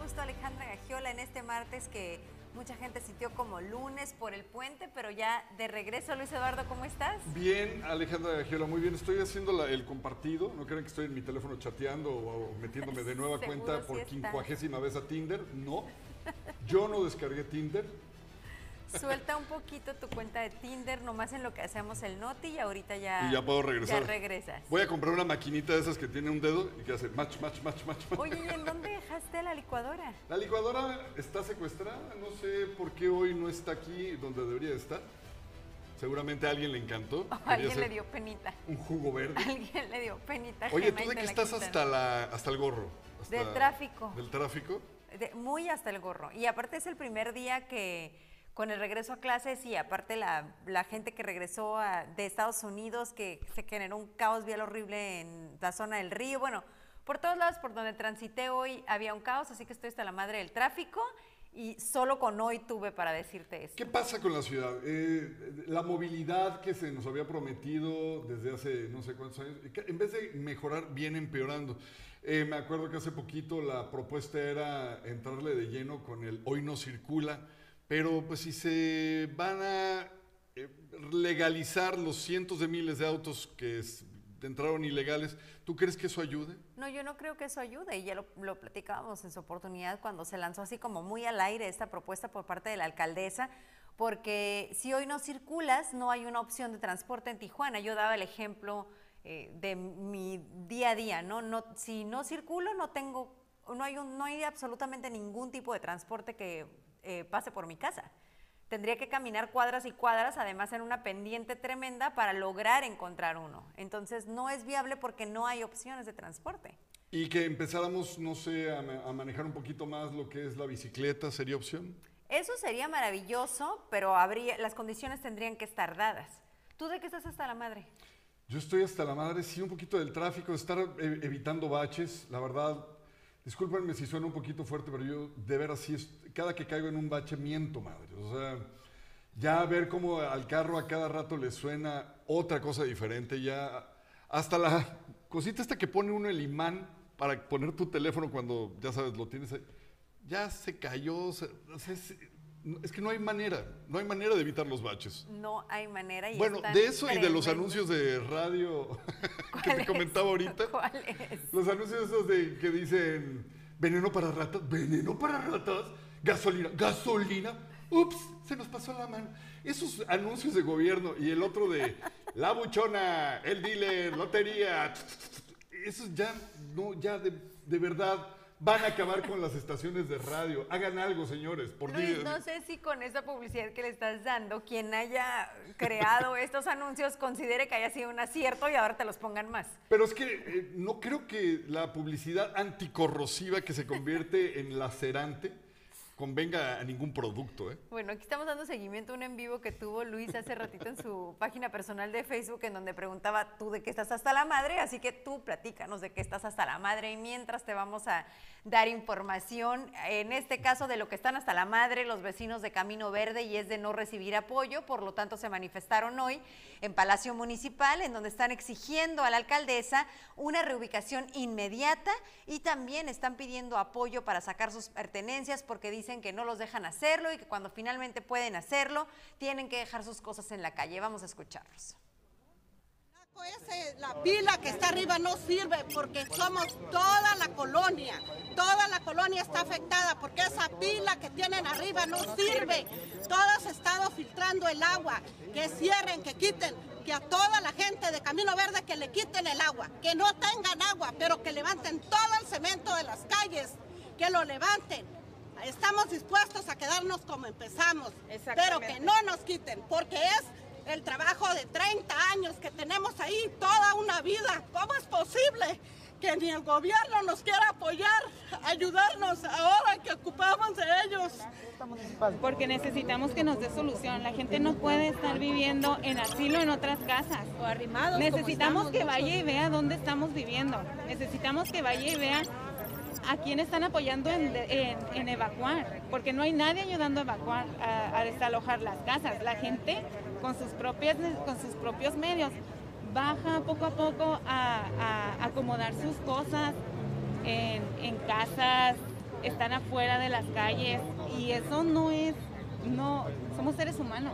gusto Alejandra Gagiola en este martes que mucha gente sintió como lunes por el puente, pero ya de regreso. Luis Eduardo, ¿cómo estás? Bien, Alejandra Gagiola, muy bien. Estoy haciendo la- el compartido. No crean que estoy en mi teléfono chateando o, o metiéndome de nueva cuenta por quincuagésima vez a Tinder. No, yo no descargué Tinder. Suelta un poquito tu cuenta de Tinder, nomás en lo que hacemos el noti y ahorita ya, Y ya puedo regresar. Ya regresas. Voy a comprar una maquinita de esas que tiene un dedo y que hace match, match, match, match. Oye, ¿y en dónde dejaste la licuadora? La licuadora está secuestrada. No sé por qué hoy no está aquí donde debería estar. Seguramente a alguien le encantó. O alguien le dio penita. Un jugo verde. Alguien le dio penita. Oye, tú de la estás hasta, la, hasta el gorro. Hasta- Del tráfico. ¿Del tráfico? De- muy hasta el gorro. Y aparte es el primer día que con el regreso a clases y aparte la, la gente que regresó a- de Estados Unidos, que se generó un caos vial horrible en la zona del río. Bueno, por todos lados por donde transité hoy había un caos, así que estoy hasta la madre del tráfico y solo con hoy tuve para decirte eso. ¿Qué pasa con la ciudad? Eh, la movilidad que se nos había prometido desde hace no sé cuántos años, en vez de mejorar, viene empeorando. Eh, me acuerdo que hace poquito la propuesta era entrarle de lleno con el hoy no circula, pero pues si se van a eh, legalizar los cientos de miles de autos que entraron ilegales, ¿tú crees que eso ayude? No, yo no creo que eso ayude y ya lo, lo platicábamos en su oportunidad cuando se lanzó así como muy al aire esta propuesta por parte de la alcaldesa, porque si hoy no circulas, no hay una opción de transporte en Tijuana. Yo daba el ejemplo eh, de mi día a día, ¿no? no si no circulo, no tengo, no hay, un- no hay absolutamente ningún tipo de transporte que eh, pase por mi casa. Tendría que caminar cuadras y cuadras, además en una pendiente tremenda para lograr encontrar uno. Entonces no es viable porque no hay opciones de transporte. Y que empezáramos, no sé, a, a manejar un poquito más lo que es la bicicleta, ¿sería opción? Eso sería maravilloso, pero habría, las condiciones tendrían que estar dadas. ¿Tú de qué estás hasta la madre? Yo estoy hasta la madre, sí, un poquito del tráfico, estar eh, evitando baches, la verdad. Discúlpenme si suena un poquito fuerte, pero yo de veras sí, es- cada que caigo en un bache miento, madre. O sea, ya ver cómo al carro a cada rato le suena otra cosa diferente, ya hasta la cosita esta que pone uno el imán para poner tu teléfono cuando, ya sabes, lo tienes ya se cayó, se- o sea, es, que no hay manera, no hay manera de evitar los baches. No hay manera. Y Bueno, de eso y de los anuncios de radio que ¿Cuál te comentaba ahorita. ¿Cuál es? Los anuncios esos de que dicen veneno para ratas, veneno para ratas, gasolina, gasolina. Ups, se nos pasó la mano. Esos anuncios de gobierno y el otro de la buchona, el dealer, lotería. Esos ya, no, ya de, de verdad van a acabar con las estaciones de radio. Hagan algo, señores, por Luis, Dios. no sé si con esa publicidad que le estás dando, quien haya creado estos anuncios considere que haya sido un acierto y ahora te los pongan más. Pero es que eh, no creo que la publicidad anticorrosiva que se convierte en lacerante convenga a ningún producto. ¿eh? Bueno, aquí estamos dando seguimiento a un en vivo que tuvo Luis hace ratito en su página personal de Facebook en donde preguntaba tú de qué estás hasta la madre, así que tú platícanos de qué estás hasta la madre y mientras te vamos a dar información, en este caso de lo que están hasta la madre los vecinos de Camino Verde y es de no recibir apoyo, por lo tanto se manifestaron hoy en Palacio Municipal en donde están exigiendo a la alcaldesa una reubicación inmediata y también están pidiendo apoyo para sacar sus pertenencias porque dicen que no los dejan hacerlo y que cuando finalmente pueden hacerlo tienen que dejar sus cosas en la calle. Vamos a escucharlos. La pila que está arriba no sirve porque somos toda la colonia. Toda la colonia está afectada porque esa pila que tienen arriba no sirve. Todos han estado filtrando el agua. Que cierren, que quiten, que a toda la gente de Camino Verde que le quiten el agua. Que no tengan agua, pero que levanten todo el cemento de las calles. Que lo levanten. Estamos dispuestos a quedarnos como empezamos, pero que no nos quiten, porque es el trabajo de 30 años que tenemos ahí, toda una vida. ¿Cómo es posible que ni el gobierno nos quiera apoyar, ayudarnos ahora que ocupamos de ellos? porque necesitamos que nos dé solución. La gente no puede estar viviendo en asilo en otras casas. O arrimados. Necesitamos que vaya y vea dónde estamos viviendo. Necesitamos que vaya y vea a quién están apoyando en, en- en evacuar, porque no hay nadie ayudando a evacuar, a, desalojar las casas. La gente con sus, propias, con sus propios medios baja poco a poco a, a acomodar sus cosas en, en casas, están afuera de las calles y eso no es, no, somos seres humanos.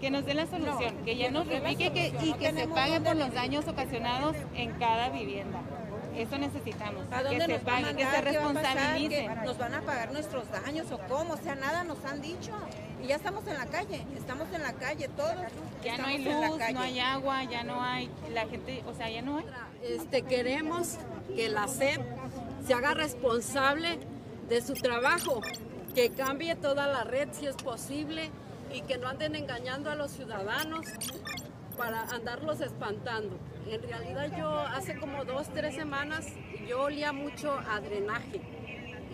Que nos dé la solución, que ya nos repique que, y que se pague por los daños ocasionados en cada vivienda. Eso necesitamos. ¿A dónde que se nos a pague, que mandar? se ¿Qué va a pasar? responsabilice. ¿Que ¿Nos van a pagar nuestros daños o cómo? O sea, nada nos han dicho. Y ya estamos en la calle, estamos en la calle todos. Ya no hay luz, no hay agua, ya no hay, la gente, o sea, ya no hay. Este, queremos que la SEP se haga responsable de su trabajo, que cambie toda la red si es posible y que no anden engañando a los ciudadanos para andarlos espantando. En realidad yo hace como dos, tres semanas yo olía mucho a drenaje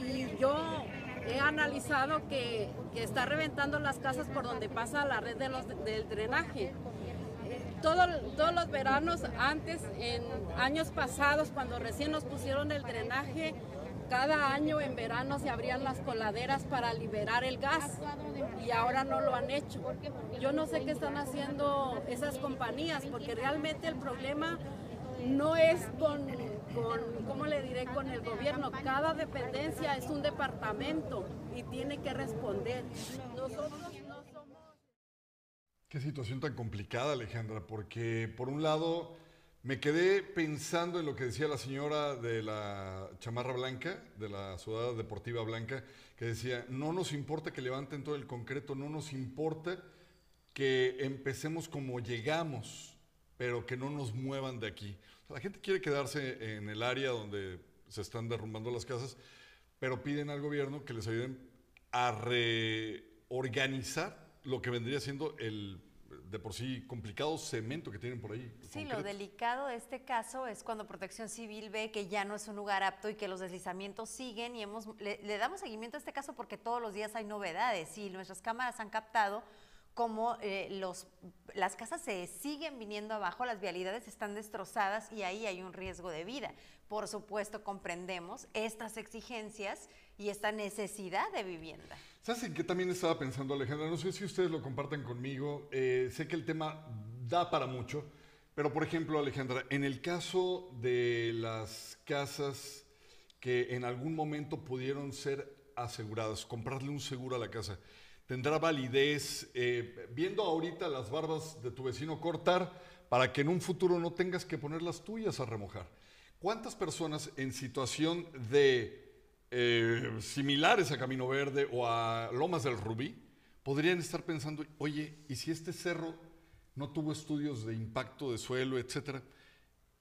y yo he analizado que, que está reventando las casas por donde pasa la red de los- del drenaje. Todo- todos los veranos antes, en años pasados, cuando recién nos pusieron el drenaje, cada año en verano se abrían las coladeras para liberar el gas y ahora no lo han hecho. Yo no sé qué están haciendo esas compañías porque realmente el problema no es con, con, ¿cómo le diré?, con el gobierno. Cada dependencia es un departamento y tiene que responder. Nosotros. Qué situación tan complicada, Alejandra, porque por un lado me quedé pensando en lo que decía la señora de la chamarra blanca, de la sudada deportiva blanca, que decía, no nos importa que levanten todo el concreto, no nos importa que empecemos como llegamos, pero que no nos muevan de aquí. La gente quiere quedarse en el área donde se están derrumbando las casas, pero piden al gobierno que les ayuden a reorganizar lo que vendría siendo el de por sí complicado cemento que tienen por ahí. Sí, lo delicado de este caso es cuando Protección Civil ve que ya no es un lugar apto y que los deslizamientos siguen y hemos le, le damos seguimiento a este caso porque todos los días hay novedades y nuestras cámaras han captado cómo eh, los, las casas se siguen viniendo abajo, las vialidades están destrozadas y ahí hay un riesgo de vida. Por supuesto, comprendemos estas exigencias y esta necesidad de vivienda. ¿Sabes en qué también estaba pensando, Alejandra? No sé si ustedes lo compartan conmigo. eh, sé que el tema da para mucho, pero por ejemplo, Alejandra, en el caso de las casas que en algún momento pudieron ser aseguradas, comprarle un seguro a la casa, tendrá validez, eh, viendo ahorita las barbas de tu vecino cortar, para que en un futuro no tengas que poner las tuyas a remojar. ¿Cuántas personas en situación de eh, similares a Camino Verde o a Lomas del Rubí podrían estar pensando, oye, ¿y si este cerro no tuvo estudios de impacto de suelo, etcétera?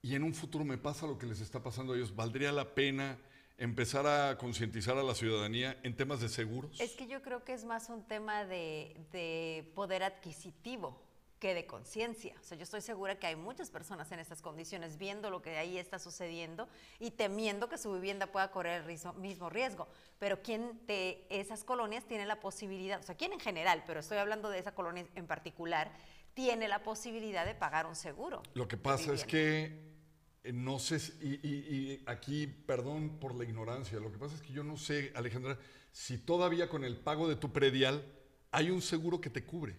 Y en un futuro me pasa lo que les está pasando a ellos, ¿valdría la pena empezar a concientizar a la ciudadanía en temas de seguros? Es que yo creo que es más un tema de, de poder adquisitivo que de conciencia. O sea, yo estoy segura que hay muchas personas en estas condiciones viendo lo que ahí está sucediendo y temiendo que su vivienda pueda correr el mismo riesgo. Pero ¿quién de esas colonias tiene la posibilidad, o sea, quién en general, pero estoy hablando de esa colonia en particular, tiene la posibilidad de pagar un seguro? Lo que pasa es que eh, no sé, si- y, y- y aquí, perdón por la ignorancia, lo que pasa es que yo no sé, Alejandra, si todavía con el pago de tu predial hay un seguro que te cubre.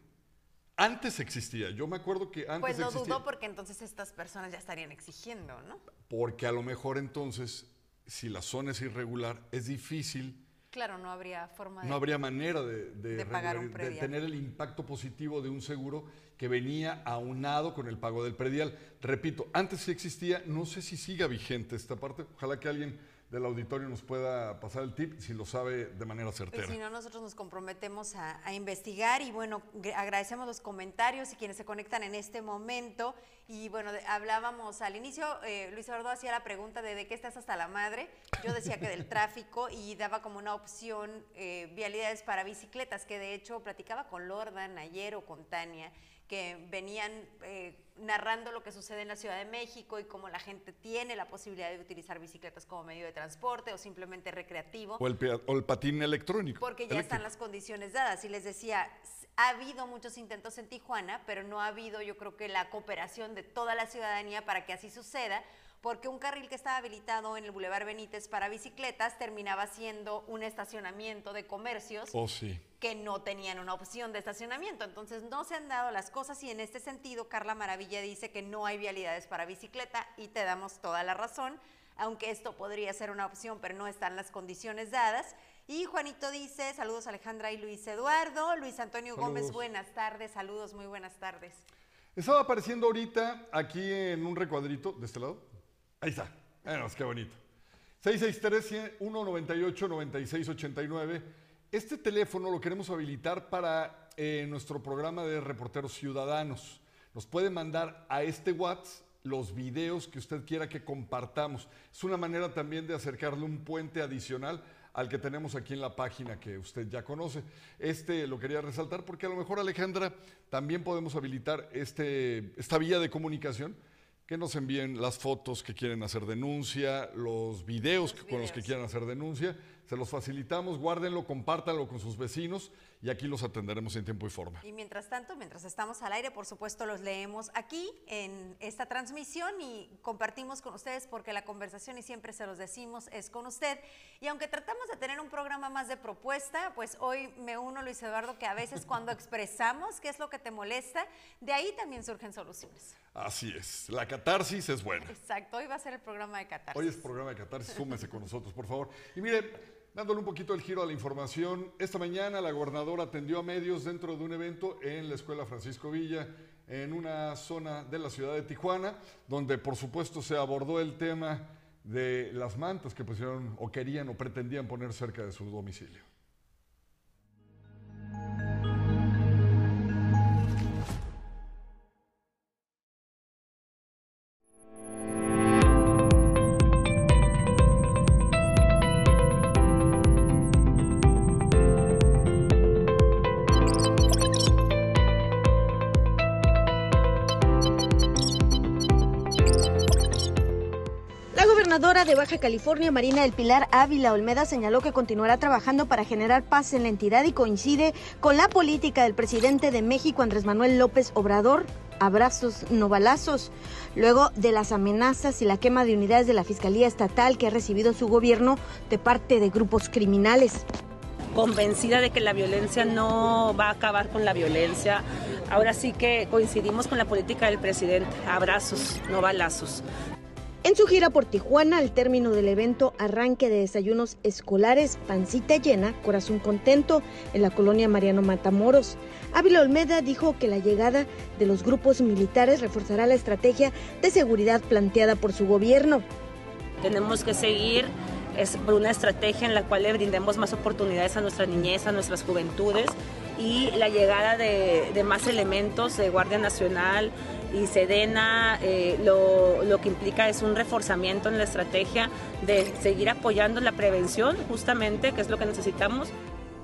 Antes existía, yo me acuerdo que antes Pues no existía. dudo porque entonces estas personas ya estarían exigiendo, ¿no? Porque a lo mejor entonces, si la zona es irregular, es difícil, Claro, no habría forma de... no habría manera de, de De pagar un de tener el impacto positivo de un seguro que venía aunado con el pago del predial. Repito, antes sí existía, no sé si siga vigente esta parte, ojalá que alguien del auditorio nos pueda pasar el tip si lo sabe de manera Pues certera. si no, nosotros nos comprometemos a, a investigar y bueno, gr- agradecemos los comentarios y quienes se conectan en este momento. Y bueno, de- hablábamos al inicio, eh, Luis Eduardo hacía la pregunta de de qué estás hasta la madre. Yo decía que del tráfico y daba como una opción eh, vialidades para bicicletas, que de hecho platicaba con Lordan ayer o con Tania que venían eh, narrando lo que sucede en la Ciudad de México y cómo la gente tiene la posibilidad de utilizar bicicletas como medio de transporte o simplemente recreativo. O el, o el patín electrónico. Porque ya eléctrico. están las condiciones dadas. Y les decía, ha habido muchos intentos en Tijuana, pero no ha habido, yo creo que la cooperación de toda la ciudadanía para que así suceda, porque un carril que estaba habilitado en el Boulevard Benítez para bicicletas terminaba siendo un estacionamiento de comercios Oh, sí. Que no tenían una opción de estacionamiento. Entonces no se han dado las cosas y en este sentido Carla Maravilla dice que no hay vialidades para bicicleta y te damos toda la razón, aunque esto podría ser una opción, pero no están las condiciones dadas. Y Juanito dice, saludos Alejandra y Luis Eduardo. Luis Antonio Gómez, buenas tardes, saludos, muy buenas tardes. Estaba apareciendo ahorita aquí en un recuadrito de este lado. Ahí está. Qué bonito. 663-198-9689. Este teléfono lo queremos habilitar para eh, nuestro programa de reporteros ciudadanos. Nos puede mandar a este WhatsApp los videos que usted quiera que compartamos. Es una manera también de acercarle un puente adicional al que tenemos aquí en la página que usted ya conoce. Este lo quería resaltar porque a lo mejor, Alejandra, también podemos habilitar este, esta vía de comunicación que nos envíen las fotos que quieren hacer denuncia, los videos Los que- con los que videos. quieran hacer denuncia. Se los facilitamos, guárdenlo, compártanlo con sus vecinos y aquí los atenderemos en tiempo y forma. Y mientras tanto, mientras estamos al aire, por supuesto los leemos aquí en esta transmisión y compartimos con ustedes porque la conversación, y siempre se los decimos, es con usted. Y aunque tratamos de tener un programa más de propuesta, pues hoy me uno, Luis Eduardo, que a veces cuando expresamos qué es lo que te molesta, de ahí también surgen soluciones. Así es, la catarsis es buena. Exacto, hoy va a ser el programa de catarsis. Hoy es programa de Catarsis, súmese con nosotros, por favor. Y mire, dándole un poquito el giro a la información, esta mañana la gobernadora atendió a medios dentro de un evento en la Escuela Francisco Villa, en una zona de la ciudad de Tijuana, donde por supuesto se abordó el tema de las mantas que pusieron o querían o pretendían poner cerca de su domicilio. Gobernadora de Baja California, Marina del Pilar Ávila Olmeda, señaló que continuará trabajando para generar paz en la entidad y coincide con la política del presidente de México, Andrés Manuel López Obrador. Abrazos, no balazos. Luego de las amenazas y la quema de unidades de la Fiscalía Estatal que ha recibido su gobierno de parte de grupos criminales. convencida de que la violencia no va a acabar con la violencia. Ahora sí que coincidimos con la política del presidente. Abrazos, no balazos. En su gira por Tijuana, al término del evento Arranque de Desayunos Escolares, Pancita Llena, Corazón Contento, en la colonia Mariano Matamoros, Ávila Olmeda dijo que la llegada de los grupos militares reforzará la estrategia de seguridad planteada por su gobierno. Tenemos que seguir es una estrategia en la cual le brindemos más oportunidades a nuestra niñez, a nuestras juventudes y la llegada de, más elementos de Guardia Nacional y Sedena eh, lo que implica es un reforzamiento en la estrategia de seguir apoyando la prevención justamente, que es lo que necesitamos.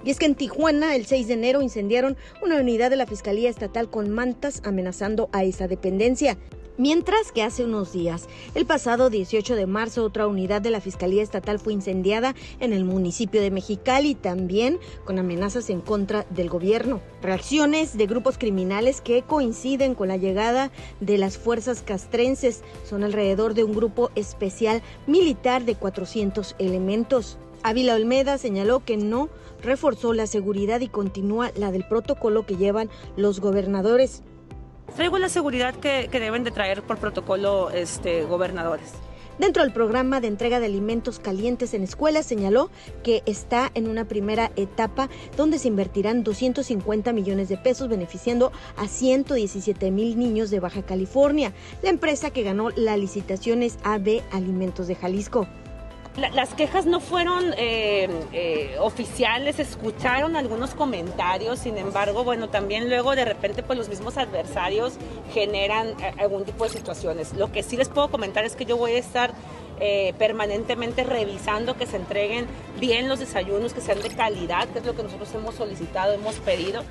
Y es que en Tijuana, el 6 de enero, incendiaron una unidad de la Fiscalía Estatal con mantas amenazando a esa dependencia. Mientras que hace unos días, el pasado 18 de marzo, otra unidad de la Fiscalía Estatal fue incendiada en el municipio de Mexicali, también con amenazas en contra del gobierno. Reacciones de grupos criminales que coinciden con la llegada de las fuerzas castrenses son alrededor de un grupo especial militar de 400 elementos. Ávila Olmeda señaló que no reforzó la seguridad y continúa la del protocolo que llevan los gobernadores. Traigo la seguridad que, deben de traer por protocolo este, gobernadores. Dentro del programa de entrega de alimentos calientes en escuelas señaló que está en una primera etapa donde se invertirán 250 millones de pesos beneficiando a 117 mil niños de Baja California. La empresa que ganó la licitación es AB Alimentos de Jalisco. La- las quejas no fueron eh, eh, oficiales, escucharon algunos comentarios, sin embargo, bueno, también luego de repente pues los mismos adversarios generan eh, algún tipo de situaciones. Lo que sí les puedo comentar es que yo voy a estar permanentemente revisando que se entreguen bien los desayunos, que sean de calidad, que es lo que nosotros hemos solicitado, hemos pedido.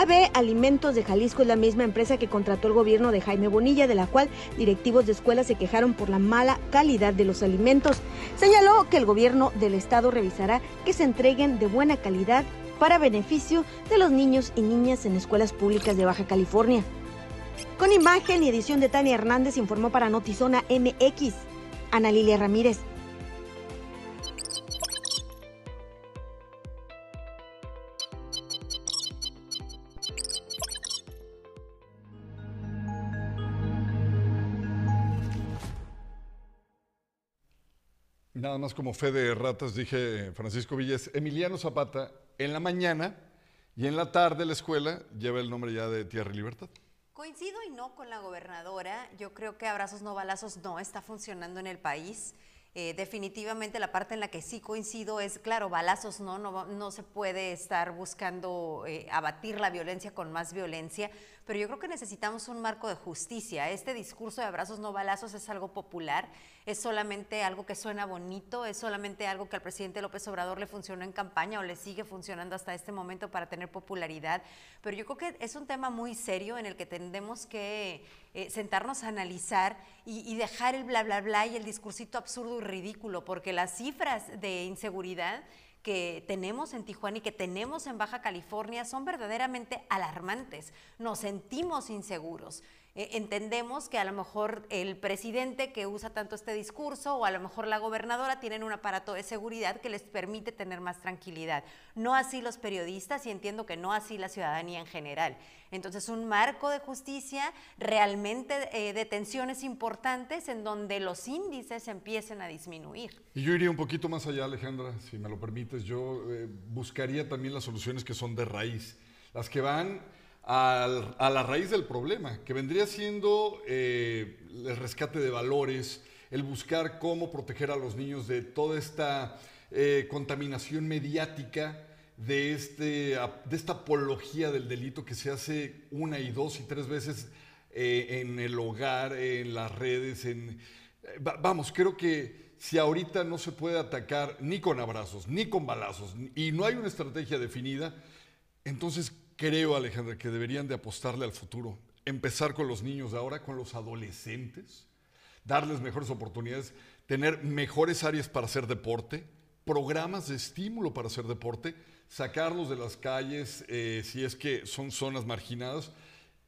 AB Alimentos de Jalisco es la misma empresa que contrató el gobierno de Jaime Bonilla, de la cual directivos de escuelas se quejaron por la mala calidad de los alimentos. Señaló que el gobierno del estado revisará que se entreguen de buena calidad para beneficio de los niños y niñas en escuelas públicas de Baja California. Con imagen y edición de Tania Hernández informó para Notizona MX, Ana Lilia Ramírez. Nada más como fe de ratas, dije Francisco Villas, Emiliano Zapata, en la mañana y en la tarde la escuela lleva el nombre ya de Tierra y Libertad. Coincido y no con la gobernadora. Yo creo que abrazos no balazos no está funcionando en el país. Eh, definitivamente la parte en la que sí coincido es, claro, balazos no, no, no se puede estar buscando eh, abatir la violencia con más violencia, pero yo creo que necesitamos un marco de justicia. Este discurso de abrazos no balazos es algo popular, es solamente algo que suena bonito, es solamente algo que al presidente López Obrador le funcionó en campaña o le sigue funcionando hasta este momento para tener popularidad, pero yo creo que es un tema muy serio en el que tendremos que eh, sentarnos a analizar y, y dejar el bla, bla, bla y el discursito absurdo y ridículo, porque las cifras de inseguridad que tenemos en Tijuana y que tenemos en Baja California son verdaderamente alarmantes. Nos sentimos inseguros. Eh, entendemos que a lo mejor el presidente que usa tanto este discurso o a lo mejor la gobernadora tienen un aparato de seguridad que les permite tener más tranquilidad. No así los periodistas y entiendo que no así la ciudadanía en general. Entonces, un marco de justicia, realmente eh, detenciones importantes en donde los índices empiecen a disminuir. Y yo iría un poquito más allá, Alejandra, si me lo permites. Yo eh, buscaría también las soluciones que son de raíz, las que van a la raíz del problema, que vendría siendo eh, el rescate de valores, el buscar cómo proteger a los niños de toda esta eh, contaminación mediática, de, este, de esta apología del delito que se hace una y dos y tres veces eh, en el hogar, en las redes, en... va- vamos, creo que si ahorita no se puede atacar ni con abrazos, ni con balazos, y no hay una estrategia definida, entonces creo, Alejandra, que deberían de apostarle al futuro. Empezar con los niños de ahora, con los adolescentes, darles mejores oportunidades, tener mejores áreas para hacer deporte, programas de estímulo para hacer deporte, sacarlos de las calles eh, si es que son zonas marginadas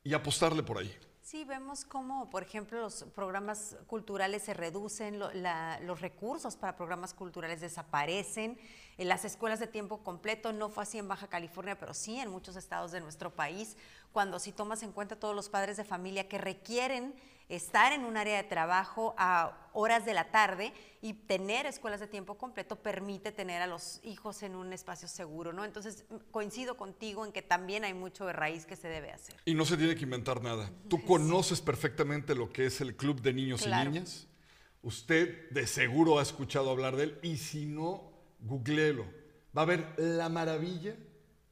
y apostarle por ahí. Sí, vemos cómo, por ejemplo, los programas culturales se reducen, los recursos para programas culturales desaparecen, en las escuelas de tiempo completo, no fue así en Baja California, pero sí en muchos estados de nuestro país, cuando si tomas en cuenta todos los padres de familia que requieren estar en un área de trabajo a horas de la tarde y tener escuelas de tiempo completo permite tener a los hijos en un espacio seguro, ¿no? Entonces, coincido contigo en que también hay mucho de raíz que se debe hacer. Y no se tiene que inventar nada. Tú conoces perfectamente lo que es el Club de Niños Claro. y Niñas. Usted de seguro ha escuchado hablar de él y si no, googleelo. Va a ver la maravilla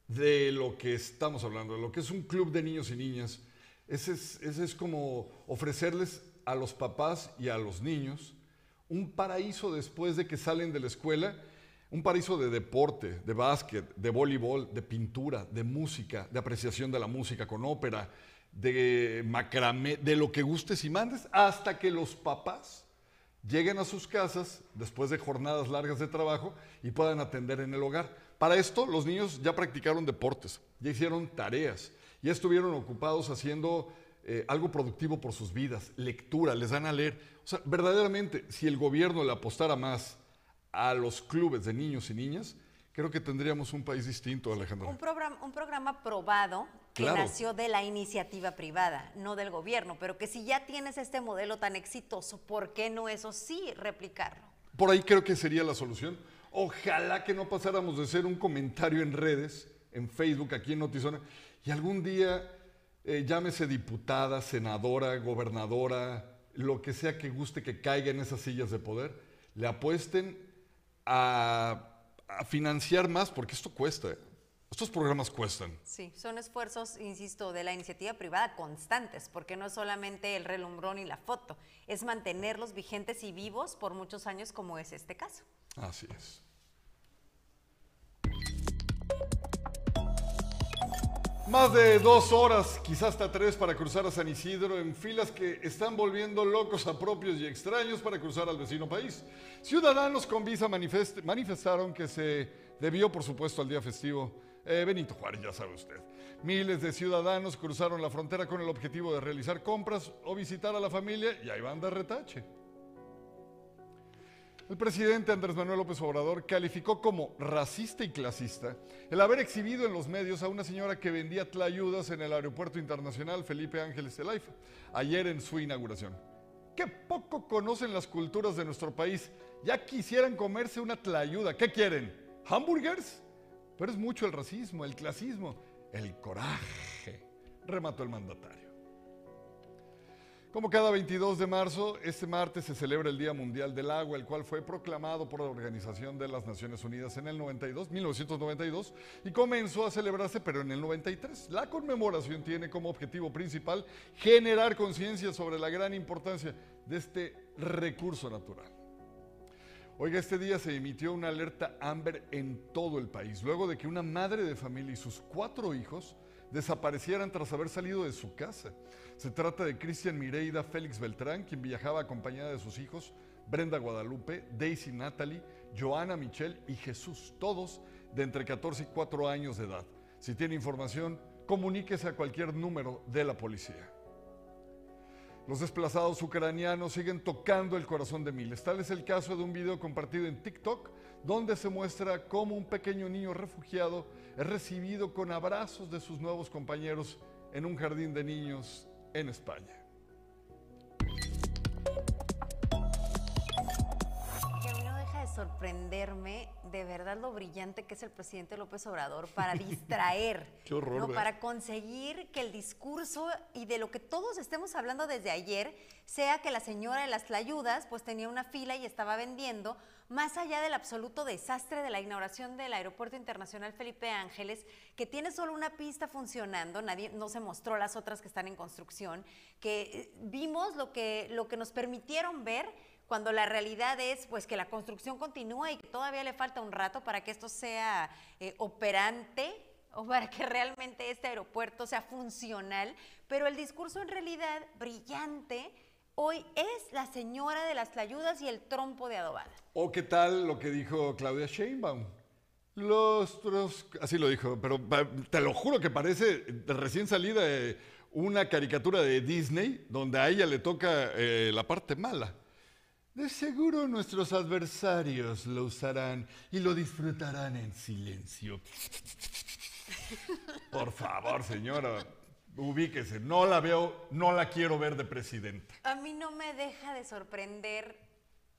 de lo que estamos hablando, de lo que es un club de niños y niñas. Ese es, ese es como ofrecerles a los papás y a los niños un paraíso después de que salen de la escuela, un paraíso de deporte, de básquet, de voleibol, de pintura, de música, de apreciación de la música con ópera, de macramé, de lo que gustes y mandes, hasta que los papás lleguen a sus casas después de jornadas largas de trabajo y puedan atender en el hogar. Para esto, los niños ya practicaron deportes, ya hicieron tareas, ya estuvieron ocupados haciendo eh, algo productivo por sus vidas, lectura, les dan a leer. O sea, verdaderamente, si el gobierno le apostara más a los clubes de niños y niñas, creo que tendríamos un país distinto, Alejandra. Un programa, un programa probado que Claro. nació de la iniciativa privada, no del gobierno, pero que si ya tienes este modelo tan exitoso, ¿por qué no eso sí replicarlo? Por ahí creo que sería la solución. Ojalá que no pasáramos de ser un comentario en redes, en Facebook, aquí en Notizona, y algún día eh, llámese diputada, senadora, gobernadora, lo que sea que guste que caiga en esas sillas de poder, le apuesten a, a financiar más, porque esto cuesta. ¿eh? Estos programas cuestan. Sí, son esfuerzos, insisto, de la iniciativa privada constantes, porque no es solamente el relumbrón y la foto, es mantenerlos vigentes y vivos por muchos años, como es este caso. Así es. Más de dos horas, quizás hasta tres, para cruzar a San Isidro en filas que están volviendo locos a propios y extraños para cruzar al vecino país. Ciudadanos con visa manifest- manifestaron que se debió, por supuesto, al día festivo eh, Benito Juárez, ya sabe usted. Miles de ciudadanos cruzaron la frontera con el objetivo de realizar compras o visitar a la familia y ahí van de retache. El presidente Andrés Manuel López Obrador calificó como racista y clasista el haber exhibido en los medios a una señora que vendía tlayudas en el Aeropuerto Internacional Felipe Ángeles Zelaifa, ayer en su inauguración. Qué poco conocen las culturas de nuestro país. Ya quisieran comerse una tlayuda. ¿Qué quieren? ¿Hamburgers? Pero es mucho el racismo, el clasismo, el coraje, remató el mandatario. Como cada 22 de marzo, este martes se celebra el Día Mundial del Agua, el cual fue proclamado por la Organización de las Naciones Unidas en el 92, 1992 y comenzó a celebrarse pero en el 93. La conmemoración tiene como objetivo principal generar conciencia sobre la gran importancia de este recurso natural. Oiga, este día se emitió una alerta Amber en todo el país, luego de que una madre de familia y sus cuatro hijos desaparecieran tras haber salido de su casa. Se trata de Cristian Mireida Félix Beltrán, quien viajaba acompañada de sus hijos, Brenda Guadalupe, Daisy Natalie, Joana Michelle y Jesús, todos de entre 14 y 4 años de edad. Si tiene información, comuníquese a cualquier número de la policía. Los desplazados ucranianos siguen tocando el corazón de miles. Tal es el caso de un video compartido en TikTok donde se muestra cómo un pequeño niño refugiado es recibido con abrazos de sus nuevos compañeros en un jardín de niños en España. Sorprenderme de verdad lo brillante que es el presidente López Obrador para distraer, Qué horror, ¿no? para conseguir que el discurso y de lo que todos estemos hablando desde ayer sea que la señora de las tlayudas pues tenía una fila y estaba vendiendo, más allá del absoluto desastre de la inauguración del Aeropuerto Internacional Felipe Ángeles, que tiene solo una pista funcionando, nadie no se mostró las otras que están en construcción, que eh, vimos lo que lo que nos permitieron ver cuando la realidad es pues que la construcción continúa y que todavía le falta un rato para que esto sea eh, operante o para que realmente este aeropuerto sea funcional, pero el discurso en realidad brillante hoy es la señora de las tlayudas y el trompo de adobada. ¿O qué tal lo que dijo Claudia Sheinbaum? Los tros- así lo dijo, pero te lo juro que parece recién salida de una caricatura de Disney donde a ella le toca eh, la parte mala. De seguro nuestros adversarios lo usarán y lo disfrutarán en silencio. Por favor, señora, ubíquese. No la veo, no la quiero ver de presidenta. A mí no me deja de sorprender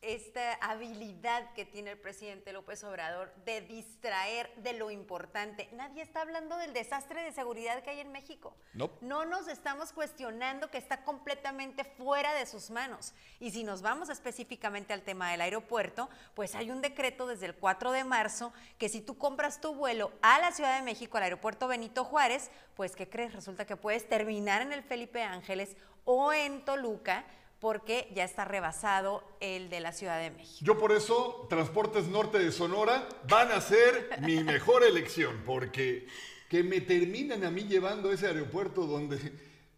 esta habilidad que tiene el presidente López Obrador de distraer de lo importante. Nadie está hablando del desastre de seguridad que hay en México. Nope. No nos estamos cuestionando que está completamente fuera de sus manos. Y si nos vamos específicamente al tema del aeropuerto, pues hay un decreto desde el 4 de marzo que si tú compras tu vuelo a la Ciudad de México, al aeropuerto Benito Juárez, pues ¿qué crees? Resulta que puedes terminar en el Felipe Ángeles o en Toluca porque ya está rebasado el de la Ciudad de México. Yo por eso, Transportes Norte de Sonora van a ser mi mejor elección, porque que me terminan a mí llevando ese aeropuerto donde,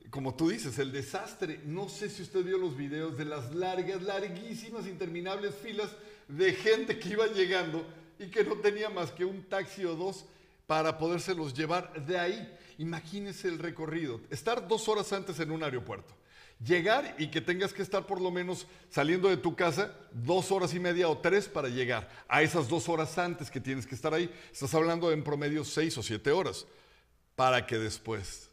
como tú dices, el desastre, no sé si usted vio los videos de las largas, larguísimas, interminables filas de gente que iba llegando y que no tenía más que un taxi o dos para podérselos llevar de ahí. Imagínese el recorrido, estar dos horas antes en un aeropuerto. Llegar y que tengas que estar por lo menos saliendo de tu casa dos horas y media o tres para llegar a esas dos horas antes que tienes que estar ahí. Estás hablando en promedio seis o siete horas para que después,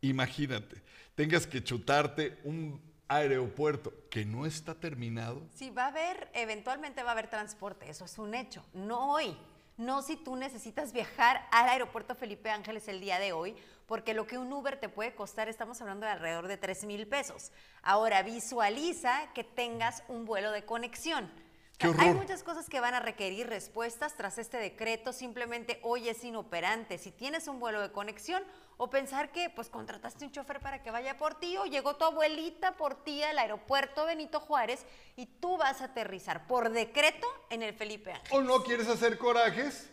imagínate, tengas que chutarte un aeropuerto que no está terminado. Sí, va a haber, eventualmente va a haber transporte, eso es un hecho. No hoy, no si tú necesitas viajar al aeropuerto Felipe Ángeles el día de hoy, porque lo que un Uber te puede costar, estamos hablando de alrededor de 3 mil pesos. Ahora, visualiza que tengas un vuelo de conexión. ¡Qué O sea, Hay muchas cosas que van a requerir respuestas tras este decreto, simplemente hoy es inoperante. Si tienes un vuelo de conexión o pensar que pues contrataste un chofer para que vaya por ti o llegó tu abuelita por ti al aeropuerto Benito Juárez y tú vas a aterrizar por decreto en el Felipe Ángel. O no quieres hacer corajes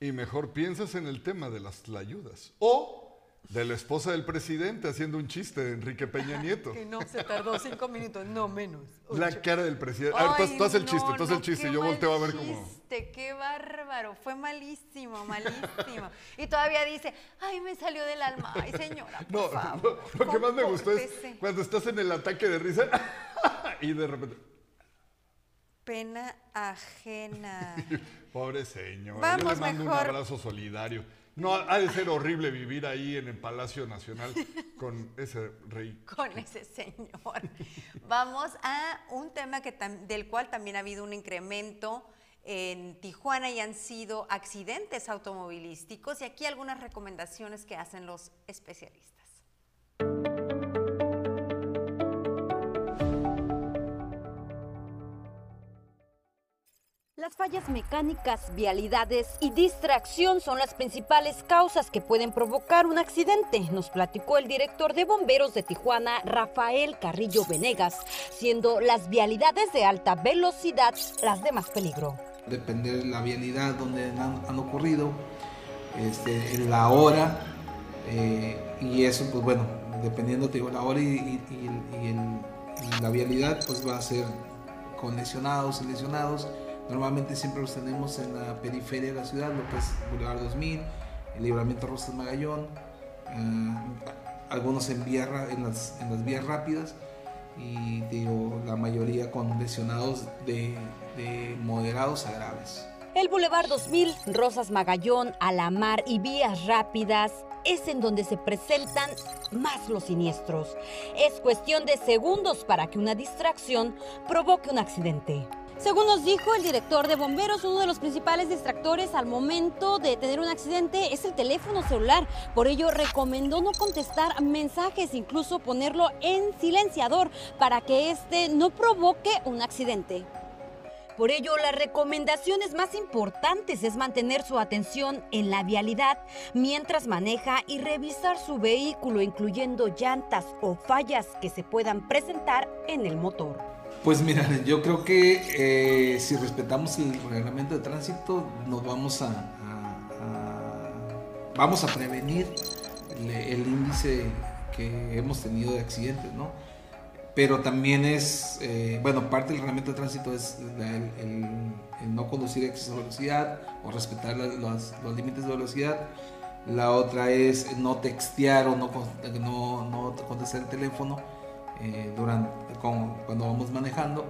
y mejor piensas en el tema de las tlayudas. O de la esposa del presidente haciendo un chiste de Enrique Peña Nieto. Que no, se tardó cinco minutos, no menos. La cara del presidente. A ver, tú, haz el chiste, tú haz el chiste. Yo volteo a ver cómo. Chiste, qué bárbaro, fue malísimo, malísimo. y todavía dice, ay, me salió del alma, ay, señora, por No, favor, lo, lo que más me gustó es cuando estás en el ataque de risa y de repente. Pena ajena. Pobre señor. Vamos Yo le mando un mejor. abrazo solidario. No, ha de ser horrible vivir ahí en el Palacio Nacional con ese rey. Con ese señor. Vamos a un tema que del cual también ha habido un incremento en Tijuana y han sido accidentes automovilísticos y aquí algunas recomendaciones que hacen los especialistas. Las fallas mecánicas, vialidades y distracción son las principales causas que pueden provocar un accidente, nos platicó el director de bomberos de Tijuana, Rafael Carrillo Venegas, siendo las vialidades de alta velocidad las de más peligro. Depende de la vialidad donde han, ocurrido, este, la hora, eh, y eso, pues bueno, dependiendo de la hora y, la vialidad, pues va a ser con lesionados y lesionados Normalmente siempre los tenemos en la periferia de la ciudad, lo que es Boulevard 2000, el Libramiento Rosas Magallón, eh, algunos en, en, las, en las vías rápidas y la mayoría con lesionados de, de moderados a graves. El Boulevard 2000, Rosas Magallón, Alamar y vías rápidas es en donde se presentan más los siniestros. Es cuestión de segundos para que una distracción provoque un accidente. Según nos dijo el director de bomberos, uno de los principales distractores al momento de tener un accidente es el teléfono celular. Por ello, recomendó no contestar mensajes, incluso ponerlo en silenciador para que este no provoque un accidente. Por ello, las recomendaciones más importantes es mantener su atención en la vialidad mientras maneja y revisar su vehículo, incluyendo llantas o fallas que se puedan presentar en el motor. Pues mira, yo creo que eh, si respetamos el reglamento de tránsito, nos vamos a, vamos a prevenir el, índice que hemos tenido de accidentes, ¿no? Pero también es, eh, bueno, parte del reglamento de tránsito es no conducir a exceso de velocidad o respetar los, límites de velocidad. La otra es no textear o no, no, no contestar el teléfono eh, cuando vamos manejando.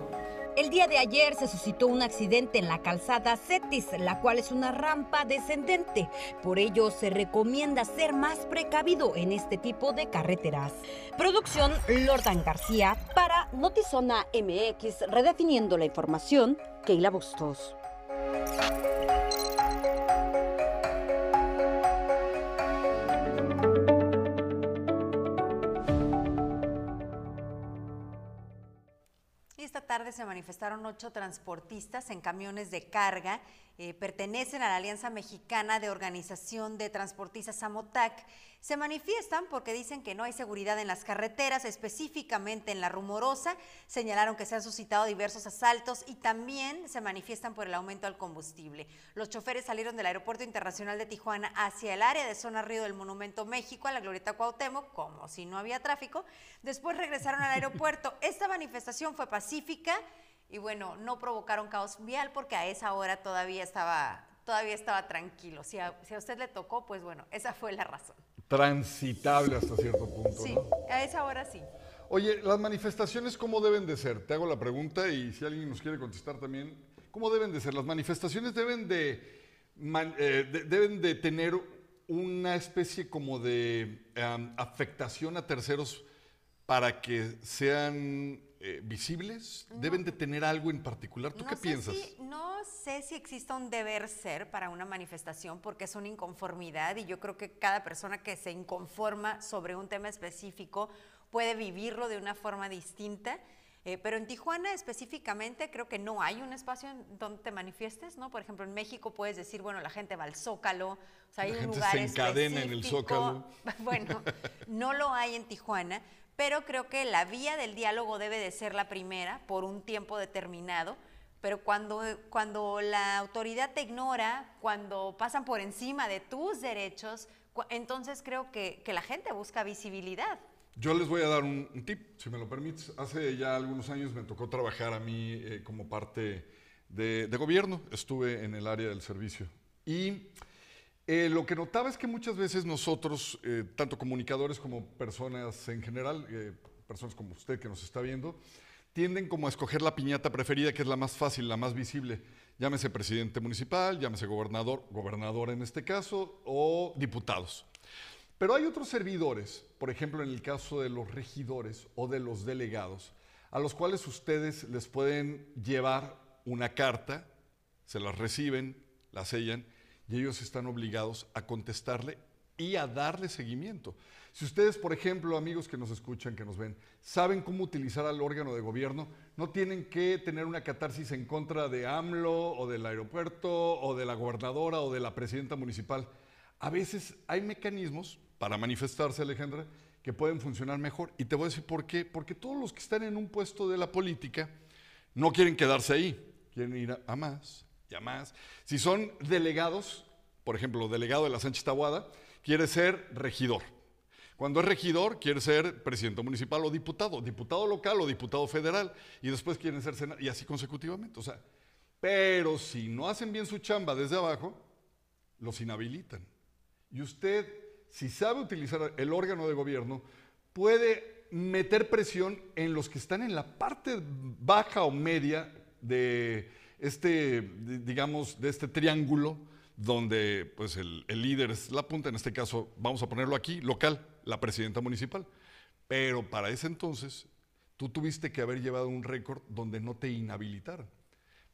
El día de ayer se suscitó un accidente en la calzada Cetis, la cual es una rampa descendente. Por ello se recomienda ser más precavido en este tipo de carreteras. Producción Lordan García para Notizona MX, redefiniendo la información, Keila Bustos. Se manifestaron ocho transportistas en camiones de carga. Eh, pertenecen a la Alianza Mexicana de Organización de Transportistas Amotac. Se manifiestan porque dicen que no hay seguridad en las carreteras, específicamente en la rumorosa. Señalaron que se han suscitado diversos asaltos y también se manifiestan por el aumento del combustible. Los choferes salieron del Aeropuerto Internacional de Tijuana hacia el área de zona río del Monumento México, a la Glorieta Cuauhtémoc, como si no había tráfico. Después regresaron al aeropuerto. Esta manifestación fue pacífica y bueno, no provocaron caos vial porque a esa hora todavía estaba, todavía estaba tranquilo. Si a, si a usted le tocó, pues bueno, esa fue la razón. Transitable hasta cierto punto. Sí, a esa hora sí. Oye, las manifestaciones, ¿cómo deben de ser? Te hago la pregunta y si alguien nos quiere contestar también, ¿cómo deben de ser? Las manifestaciones deben de, eh, deben de tener una especie como de afectación a terceros para que sean eh, visibles? ¿Deben de tener algo en particular? ¿Tú qué piensas? no sé si exista un deber ser para una manifestación porque es una inconformidad y yo creo que cada persona que se inconforma sobre un tema específico puede vivirlo de una forma distinta. Eh, pero en Tijuana específicamente creo que no hay un espacio en donde te manifiestes, ¿no? Por ejemplo, en México puedes decir, bueno, la gente va al Zócalo, o sea, hay la un gente lugar se encadena en el Zócalo. Bueno, no lo hay en Tijuana, pero creo que la vía del diálogo debe de ser la primera por un tiempo determinado, pero cuando, cuando la autoridad te ignora, cuando pasan por encima de tus derechos, entonces creo que, la gente busca visibilidad. Yo les voy a dar un, tip, si me lo permites. Hace ya algunos años me tocó trabajar a mí eh, como parte de, de, gobierno, estuve en el área del servicio. Y eh, lo que notaba es que muchas veces nosotros, eh, tanto comunicadores como personas en general, eh, personas como usted que nos está viendo, tienden como a escoger la piñata preferida, que es la más fácil, la más visible. Llámese presidente municipal, llámese gobernador, gobernador en este caso, o diputados. Pero hay otros servidores, por ejemplo en el caso de los regidores o de los delegados, a los cuales ustedes les pueden llevar una carta, se las reciben, la sellan y ellos están obligados a contestarle y a darle seguimiento. Si ustedes, por ejemplo, amigos que nos escuchan, que nos ven, saben cómo utilizar al órgano de gobierno, no tienen que tener una catarsis en contra de AMLO o del aeropuerto o de la gobernadora o de la presidenta municipal. A veces hay mecanismos para manifestarse, Alejandra, que pueden funcionar mejor. Y te voy a decir por qué. Porque todos los que están en un puesto de la política no quieren quedarse ahí, quieren ir a, a más más. Si son delegados, por ejemplo, delegado de la Sánchez Tabuada, quiere ser regidor. Cuando es regidor, quiere ser presidente municipal o diputado, diputado local o diputado federal, y después quieren ser senador, y así consecutivamente. O sea, pero si no hacen bien su chamba desde abajo, los inhabilitan. Y usted, si sabe utilizar el órgano de gobierno, puede meter presión en los que están en la parte baja o media de este, digamos, de este triángulo donde pues el, el líder es la punta, en este caso vamos a ponerlo aquí, local, la presidenta municipal. Pero para ese entonces tú tuviste que haber llevado un récord donde no te inhabilitaran.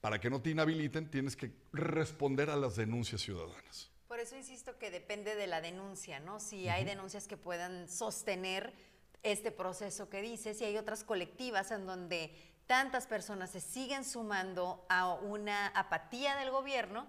Para que no te inhabiliten tienes que responder a las denuncias ciudadanas. Por eso insisto que depende de la denuncia, ¿no? Si hay denuncias que puedan sostener este proceso que dices y hay otras colectivas en donde tantas personas se siguen sumando a una apatía del gobierno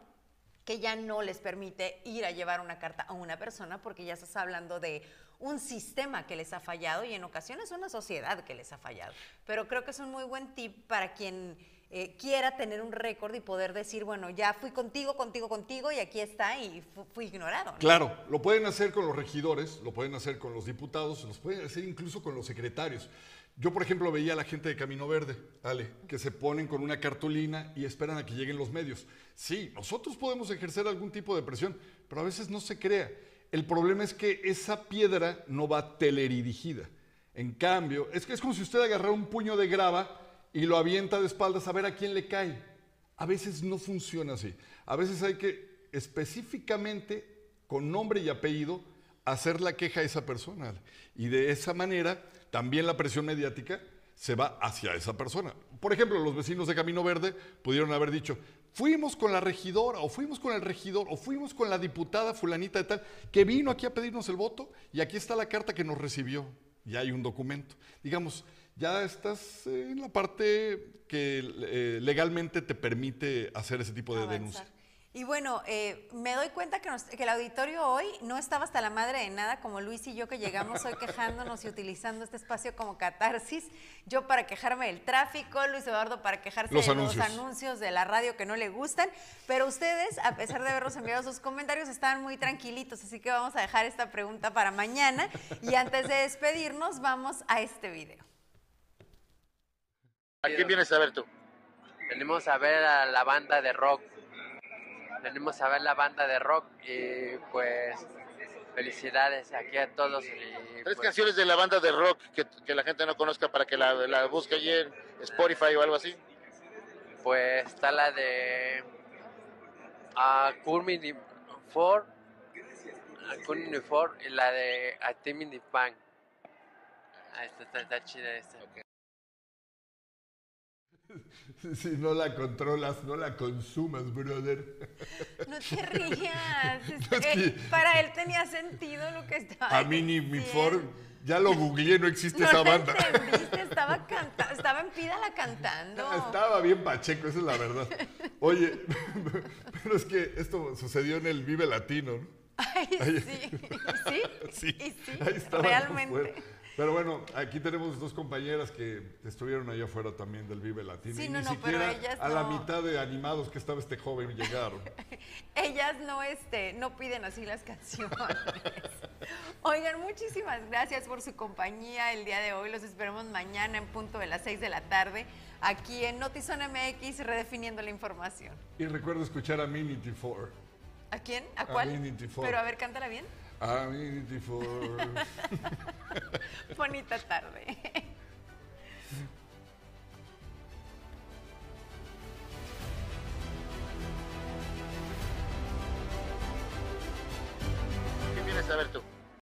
que ya no les permite ir a llevar una carta a una persona porque ya estás hablando de un sistema que les ha fallado y en ocasiones una sociedad que les ha fallado. Pero creo que es un muy buen tip para quien eh, quiera tener un récord y poder decir, bueno, ya fui contigo, contigo, contigo y aquí está y fu- fui ignorado. ¿no? Claro, lo pueden hacer con los regidores, lo pueden hacer con los diputados, los pueden hacer incluso con los secretarios. Yo, por ejemplo, veía a la gente de Camino Verde, Ale, que se ponen con una cartulina y esperan a que lleguen los medios. Sí, nosotros podemos ejercer algún tipo de presión, pero a veces no se crea. El problema es que esa piedra no va teledirigida. En cambio, es que es como si usted agarrara un puño de grava y lo avienta de espaldas a ver a quién le cae. A veces no funciona así. A veces hay que específicamente, con nombre y apellido, hacer la queja a esa persona. Y de esa manera, también la presión mediática se va hacia esa persona. Por ejemplo, los vecinos de Camino Verde pudieron haber dicho, fuimos con la regidora, o fuimos con el regidor, o fuimos con la diputada fulanita de tal, que vino aquí a pedirnos el voto, y aquí está la carta que nos recibió. Ya hay un documento. Digamos, ya estás en la parte que eh, legalmente te permite hacer ese tipo de Avanzar. Y bueno, eh, me doy cuenta que, nos- que el auditorio hoy no estaba hasta la madre de nada, como Luis y yo que llegamos hoy quejándonos y utilizando este espacio como catarsis. Yo para quejarme del tráfico, Luis Eduardo para quejarse Los de anuncios. los anuncios de la radio que no le gustan. Pero ustedes, a pesar de habernos enviado sus comentarios, estaban muy tranquilitos. Así que vamos a dejar esta pregunta para mañana. Y antes de despedirnos, vamos a este video. ¿A quién vienes a ver tú? Venimos a ver a la banda de rock. Venimos a ver la banda de rock y pues felicidades aquí a todos. y, Tres pues, canciones de la banda de rock que, que la gente no conozca para que la, la busque allí en Spotify o algo así. Pues está la de a Kurmin Ford, a Kurmin Ford y la de a Timmy Pan. Ah, está, está, está chida esta. Si no la controlas, no la consumas, brother. No te rías. es- No, es que- para él tenía sentido lo que estaba A mí ni mi. Ford, ya lo googleé, no existe No esa te banda. entendiste, estaba, canta- estaba en Pídala cantando. Estaba bien pacheco, esa es la verdad. Oye, pero es que esto sucedió en el Vive Latino, ¿no? Ay, Ay. sí. ¿Sí? Sí, Y sí, ahí realmente. afuera. Pero bueno, aquí tenemos dos compañeras que estuvieron allá afuera también del Vive Latino. Sí, y no, ni no, pero siquiera ellas a la mitad de animados que estaba este joven llegaron. Ellas no, este, no piden así las canciones. Oigan, muchísimas gracias por su compañía el día de hoy. Los esperamos mañana en punto de las 6 de la tarde aquí en Notizona MX redefiniendo la información. Y recuerdo escuchar a Minity 4. ¿A quién? ¿A cuál? Amenity Four. Pero a ver, cántala bien. I'm. Bonita tarde. ¿Qué vienes a ver tú?